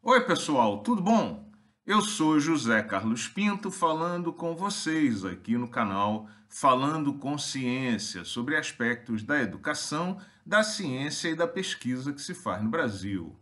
Oi, pessoal, tudo bom? Eu sou José Carlos Pinto falando com vocês aqui no canal Falando com Ciência sobre aspectos da educação, da ciência e da pesquisa que se faz no Brasil.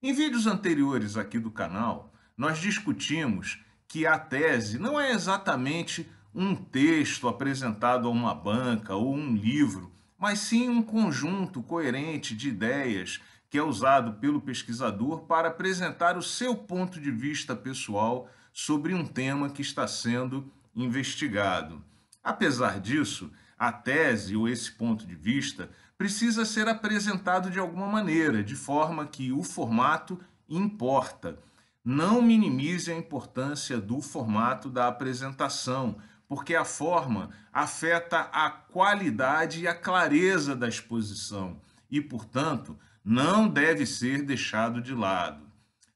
Em vídeos anteriores aqui do canal, nós discutimos que a tese não é exatamente um texto apresentado a uma banca ou um livro, mas sim um conjunto coerente de ideias que é usado pelo pesquisador para apresentar o seu ponto de vista pessoal sobre um tema que está sendo investigado. Apesar disso, a tese ou esse ponto de vista precisa ser apresentado de alguma maneira, de forma que o formato importa. Não minimize a importância do formato da apresentação, porque a forma afeta a qualidade e a clareza da exposição e, portanto, não deve ser deixado de lado.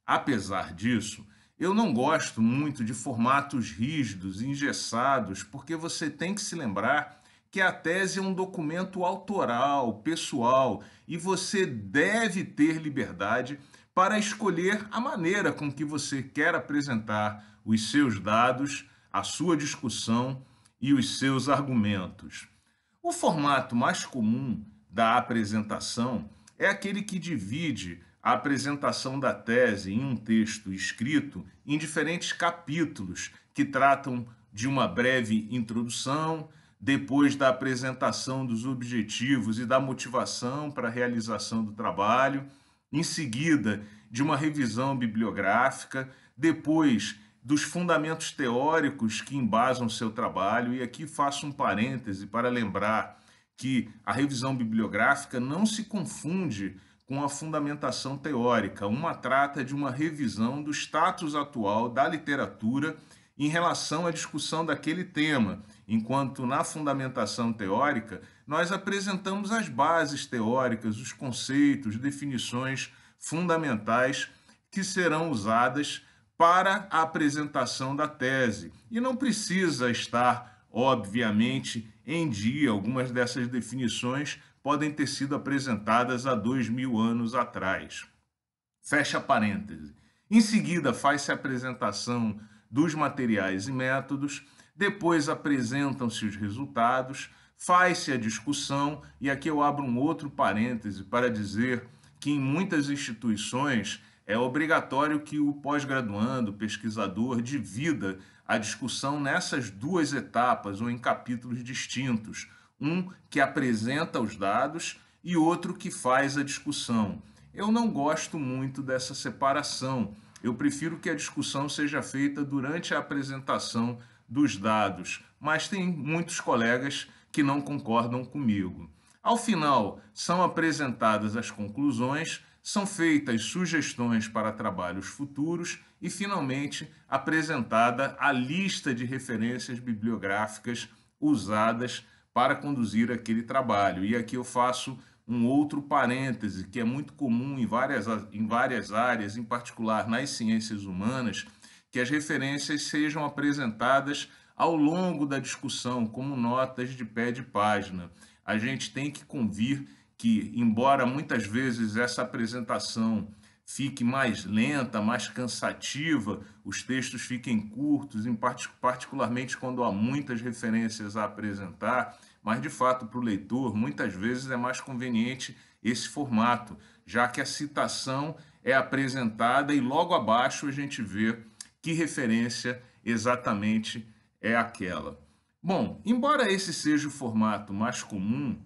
Apesar disso, eu não gosto muito de formatos rígidos, engessados, porque você tem que se lembrar que a tese é um documento autoral, pessoal, e você deve ter liberdade para escolher a maneira com que você quer apresentar os seus dados, a sua discussão e os seus argumentos. O formato mais comum da apresentação é aquele que divide a apresentação da tese em um texto escrito em diferentes capítulos que tratam de uma breve introdução, depois da apresentação dos objetivos e da motivação para a realização do trabalho, em seguida de uma revisão bibliográfica, depois dos fundamentos teóricos que embasam seu trabalho, e aqui faço um parêntese para lembrar que a revisão bibliográfica não se confunde com a fundamentação teórica. Uma trata de uma revisão do status atual da literatura em relação à discussão daquele tema, enquanto na fundamentação teórica nós apresentamos as bases teóricas, os conceitos, definições fundamentais que serão usadas para a apresentação da tese. E não precisa estar Obviamente, em dia, algumas dessas definições podem ter sido apresentadas há dois mil anos atrás. Fecha parêntese. Em seguida, faz-se a apresentação dos materiais e métodos, depois apresentam-se os resultados, faz-se a discussão, e aqui eu abro um outro parêntese para dizer que em muitas instituições é obrigatório que o pós-graduando, pesquisador, divida a discussão nessas duas etapas ou em capítulos distintos. Um que apresenta os dados e outro que faz a discussão. Eu não gosto muito dessa separação. Eu prefiro que a discussão seja feita durante a apresentação dos dados, mas tem muitos colegas que não concordam comigo. Ao final, são apresentadas as conclusões são feitas sugestões para trabalhos futuros e, finalmente, apresentada a lista de referências bibliográficas usadas para conduzir aquele trabalho. E aqui eu faço um outro parêntese, que é muito comum em várias, em várias áreas, em particular nas ciências humanas, que as referências sejam apresentadas ao longo da discussão, como notas de pé de página. A gente tem que convir que, embora muitas vezes essa apresentação fique mais lenta, mais cansativa, os textos fiquem curtos, em part particularmente quando há muitas referências a apresentar, mas de fato para o leitor muitas vezes é mais conveniente esse formato, já que a citação é apresentada e logo abaixo a gente vê que referência exatamente é aquela. Bom, embora esse seja o formato mais comum,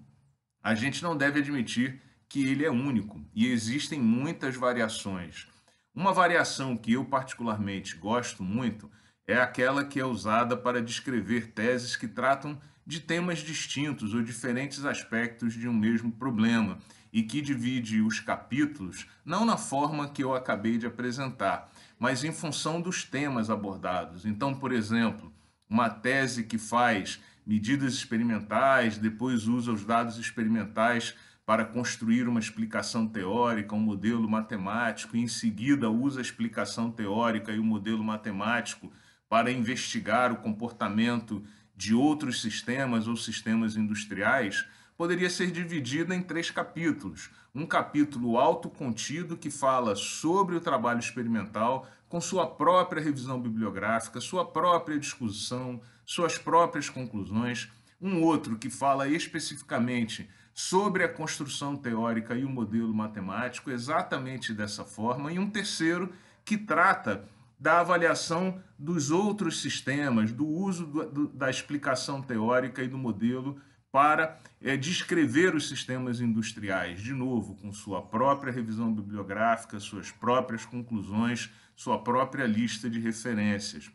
a gente não deve admitir que ele é único e existem muitas variações. Uma variação que eu particularmente gosto muito é aquela que é usada para descrever teses que tratam de temas distintos ou diferentes aspectos de um mesmo problema e que divide os capítulos não na forma que eu acabei de apresentar, mas em função dos temas abordados. Então, por exemplo, uma tese que faz medidas experimentais, depois usa os dados experimentais para construir uma explicação teórica, um modelo matemático, e em seguida usa a explicação teórica e o modelo matemático para investigar o comportamento de outros sistemas ou sistemas industriais, poderia ser dividida em três capítulos. Um capítulo autocontido que fala sobre o trabalho experimental, com sua própria revisão bibliográfica, sua própria discussão, suas próprias conclusões. Um outro que fala especificamente sobre a construção teórica e o modelo matemático, exatamente dessa forma. E um terceiro que trata da avaliação dos outros sistemas, do uso do, da explicação teórica e do modelo para é, descrever os sistemas industriais, de novo, com sua própria revisão bibliográfica, suas próprias conclusões, sua própria lista de referências.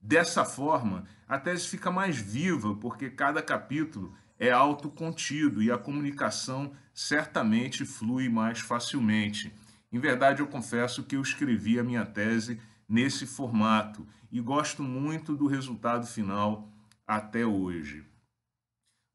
Dessa forma, a tese fica mais viva, porque cada capítulo é autocontido e a comunicação certamente flui mais facilmente. Em verdade, eu confesso que eu escrevi a minha tese nesse formato e gosto muito do resultado final até hoje.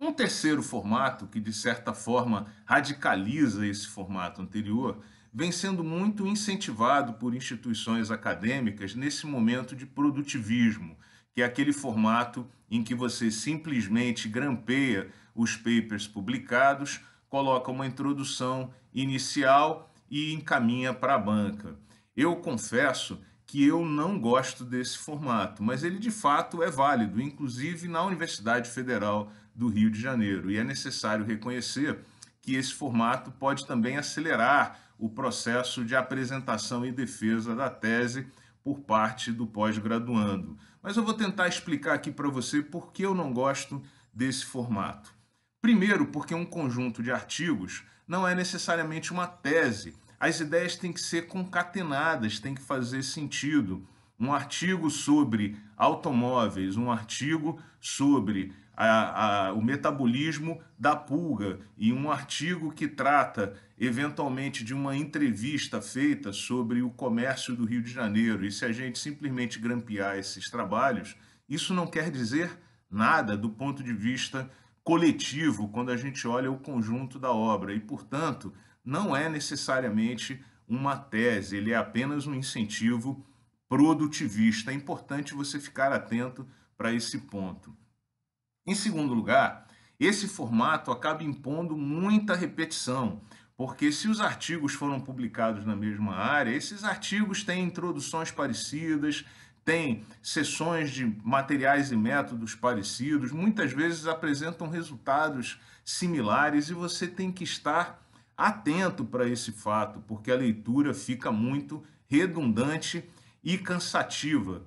Um terceiro formato, que de certa forma radicaliza esse formato anterior, vem sendo muito incentivado por instituições acadêmicas nesse momento de produtivismo, que é aquele formato em que você simplesmente grampeia os papers publicados, coloca uma introdução inicial e encaminha para a banca. Eu confesso que eu não gosto desse formato, mas ele de fato é válido, inclusive na Universidade Federal do Rio de Janeiro. E é necessário reconhecer que esse formato pode também acelerar o processo de apresentação e defesa da tese por parte do pós-graduando. Mas eu vou tentar explicar aqui para você por que eu não gosto desse formato. Primeiro, porque um conjunto de artigos não é necessariamente uma tese. As ideias têm que ser concatenadas, têm que fazer sentido. Um artigo sobre automóveis, um artigo sobre a, a, o metabolismo da pulga e um artigo que trata eventualmente de uma entrevista feita sobre o comércio do Rio de Janeiro. E se a gente simplesmente grampear esses trabalhos, isso não quer dizer nada do ponto de vista coletivo quando a gente olha o conjunto da obra e, portanto, não é necessariamente uma tese, ele é apenas um incentivo produtivista. É importante você ficar atento para esse ponto. Em segundo lugar, esse formato acaba impondo muita repetição, porque se os artigos foram publicados na mesma área, esses artigos têm introduções parecidas, têm sessões de materiais e métodos parecidos, muitas vezes apresentam resultados similares e você tem que estar atento para esse fato, porque a leitura fica muito redundante e cansativa.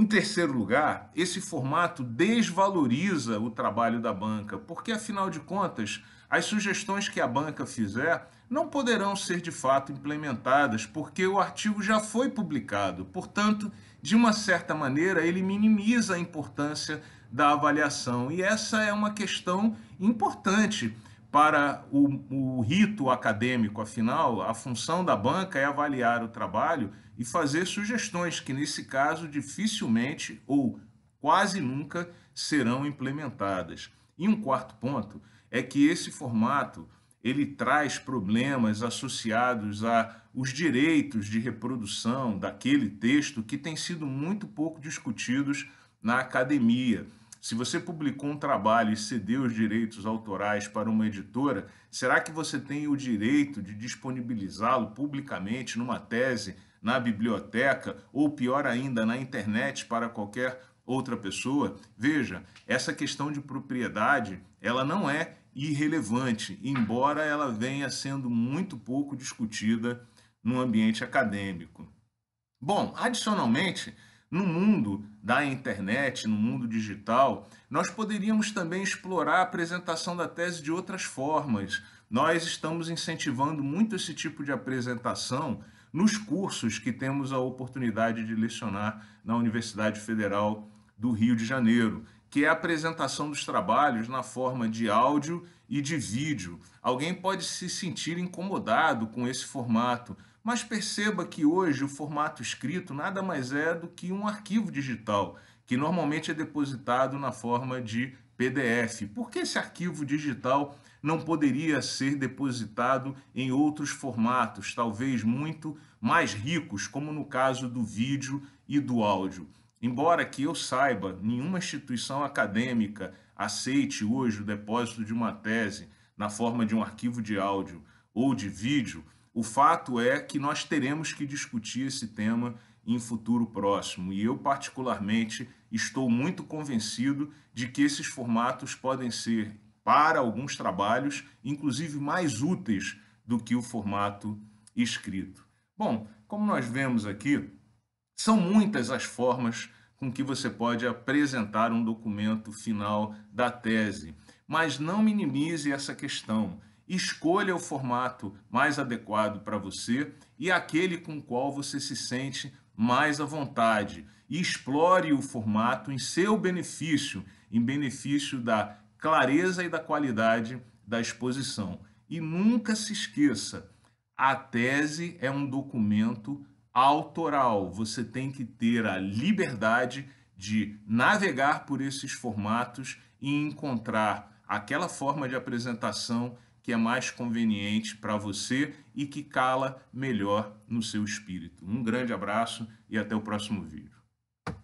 Em terceiro lugar, esse formato desvaloriza o trabalho da banca, porque afinal de contas, as sugestões que a banca fizer não poderão ser de fato implementadas, porque o artigo já foi publicado. Portanto, de uma certa maneira, ele minimiza a importância da avaliação. E essa é uma questão importante para o, o, rito acadêmico, afinal, a função da banca é avaliar o trabalho e fazer sugestões que, nesse caso, dificilmente ou quase nunca serão implementadas. E um quarto ponto é que esse formato ele traz problemas associados a os direitos de reprodução daquele texto que tem sido muito pouco discutidos na academia. Se você publicou um trabalho e cedeu os direitos autorais para uma editora, será que você tem o direito de disponibilizá-lo publicamente numa tese, na biblioteca ou, pior ainda, na internet para qualquer outra pessoa? Veja, essa questão de propriedade, ela não é irrelevante, embora ela venha sendo muito pouco discutida no ambiente acadêmico. Bom, adicionalmente, no mundo da internet, no mundo digital, nós poderíamos também explorar a apresentação da tese de outras formas. Nós estamos incentivando muito esse tipo de apresentação nos cursos que temos a oportunidade de lecionar na Universidade Federal do Rio de Janeiro, que é a apresentação dos trabalhos na forma de áudio e de vídeo. Alguém pode se sentir incomodado com esse formato, mas perceba que hoje o formato escrito nada mais é do que um arquivo digital, que normalmente é depositado na forma de PDF. Por que esse arquivo digital não poderia ser depositado em outros formatos, talvez muito mais ricos, como no caso do vídeo e do áudio? Embora que eu saiba, nenhuma instituição acadêmica aceite hoje o depósito de uma tese na forma de um arquivo de áudio ou de vídeo, o fato é que nós teremos que discutir esse tema em futuro próximo. E eu, particularmente, estou muito convencido de que esses formatos podem ser, para alguns trabalhos, inclusive mais úteis do que o formato escrito. Bom, como nós vemos aqui, são muitas as formas com que você pode apresentar um documento final da tese, mas não minimize essa questão. Escolha o formato mais adequado para você e aquele com o qual você se sente mais à vontade. E explore o formato em seu benefício, em benefício da clareza e da qualidade da exposição. E nunca se esqueça, a tese é um documento autoral. Você tem que ter a liberdade de navegar por esses formatos e encontrar aquela forma de apresentação que é mais conveniente para você e que cala melhor no seu espírito. Um grande abraço e até o próximo vídeo.